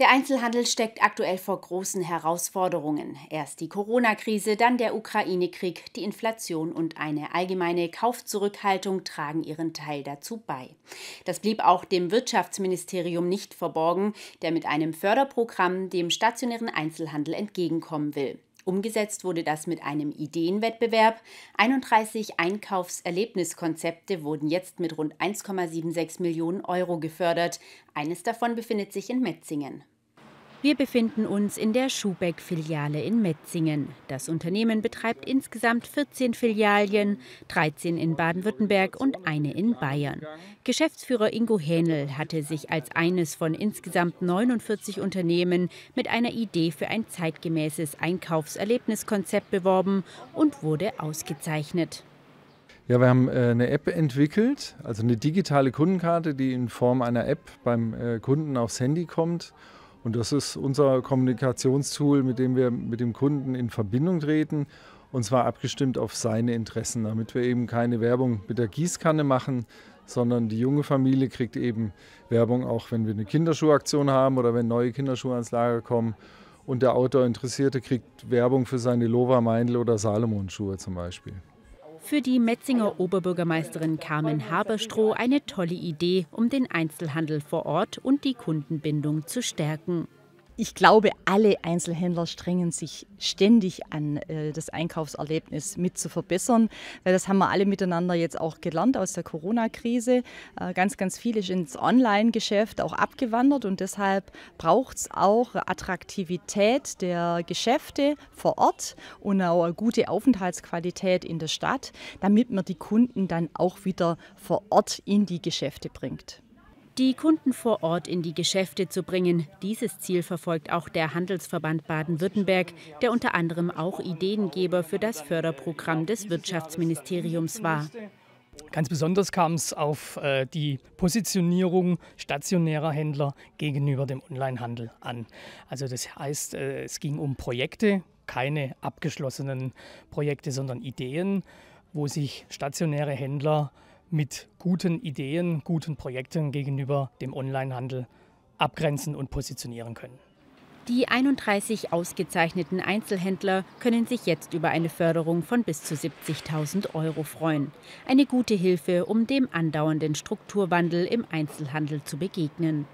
Der Einzelhandel steckt aktuell vor großen Herausforderungen. Erst die Corona-Krise, dann der Ukraine-Krieg, die Inflation und eine allgemeine Kaufzurückhaltung tragen ihren Teil dazu bei. Das blieb auch dem Wirtschaftsministerium nicht verborgen, der mit einem Förderprogramm dem stationären Einzelhandel entgegenkommen will. Umgesetzt wurde das mit einem Ideenwettbewerb. 31 Einkaufserlebniskonzepte wurden jetzt mit rund 1,76 Millionen Euro gefördert. Eines davon befindet sich in Metzingen. Wir befinden uns in der Schubeck-Filiale in Metzingen. Das Unternehmen betreibt insgesamt 14 Filialien, 13 in Baden-Württemberg und eine in Bayern. Geschäftsführer Ingo Hähnel hatte sich als eines von insgesamt 49 Unternehmen mit einer Idee für ein zeitgemäßes Einkaufserlebniskonzept beworben und wurde ausgezeichnet. Ja, wir haben äh, eine App entwickelt, also eine digitale Kundenkarte, die in Form einer App beim äh, Kunden aufs Handy kommt und das ist unser Kommunikationstool, mit dem wir mit dem Kunden in Verbindung treten. Und zwar abgestimmt auf seine Interessen, damit wir eben keine Werbung mit der Gießkanne machen, sondern die junge Familie kriegt eben Werbung auch, wenn wir eine Kinderschuhaktion haben oder wenn neue Kinderschuhe ans Lager kommen. Und der Outdoor-Interessierte kriegt Werbung für seine Lova, Meindl oder Salomon-Schuhe zum Beispiel. Für die Metzinger Oberbürgermeisterin Carmen Haberstroh eine tolle Idee, um den Einzelhandel vor Ort und die Kundenbindung zu stärken ich glaube, alle Einzelhändler strengen sich ständig an, äh, das Einkaufserlebnis mit zu verbessern, weil das haben wir alle miteinander jetzt auch gelernt aus der Corona-Krise. Äh, ganz, ganz viel ist ins Online-Geschäft auch abgewandert und deshalb braucht es auch Attraktivität der Geschäfte vor Ort und auch eine gute Aufenthaltsqualität in der Stadt, damit man die Kunden dann auch wieder vor Ort in die Geschäfte bringt die Kunden vor Ort in die Geschäfte zu bringen. Dieses Ziel verfolgt auch der Handelsverband Baden-Württemberg, der unter anderem auch Ideengeber für das Förderprogramm des Wirtschaftsministeriums war. Ganz besonders kam es auf äh, die Positionierung stationärer Händler gegenüber dem Onlinehandel an. Also das heißt, äh, es ging um Projekte, keine abgeschlossenen Projekte, sondern Ideen, wo sich stationäre Händler mit guten Ideen, guten Projekten gegenüber dem Onlinehandel abgrenzen und positionieren können. Die 31 ausgezeichneten Einzelhändler können sich jetzt über eine Förderung von bis zu 70.000 Euro freuen. Eine gute Hilfe, um dem andauernden Strukturwandel im Einzelhandel zu begegnen.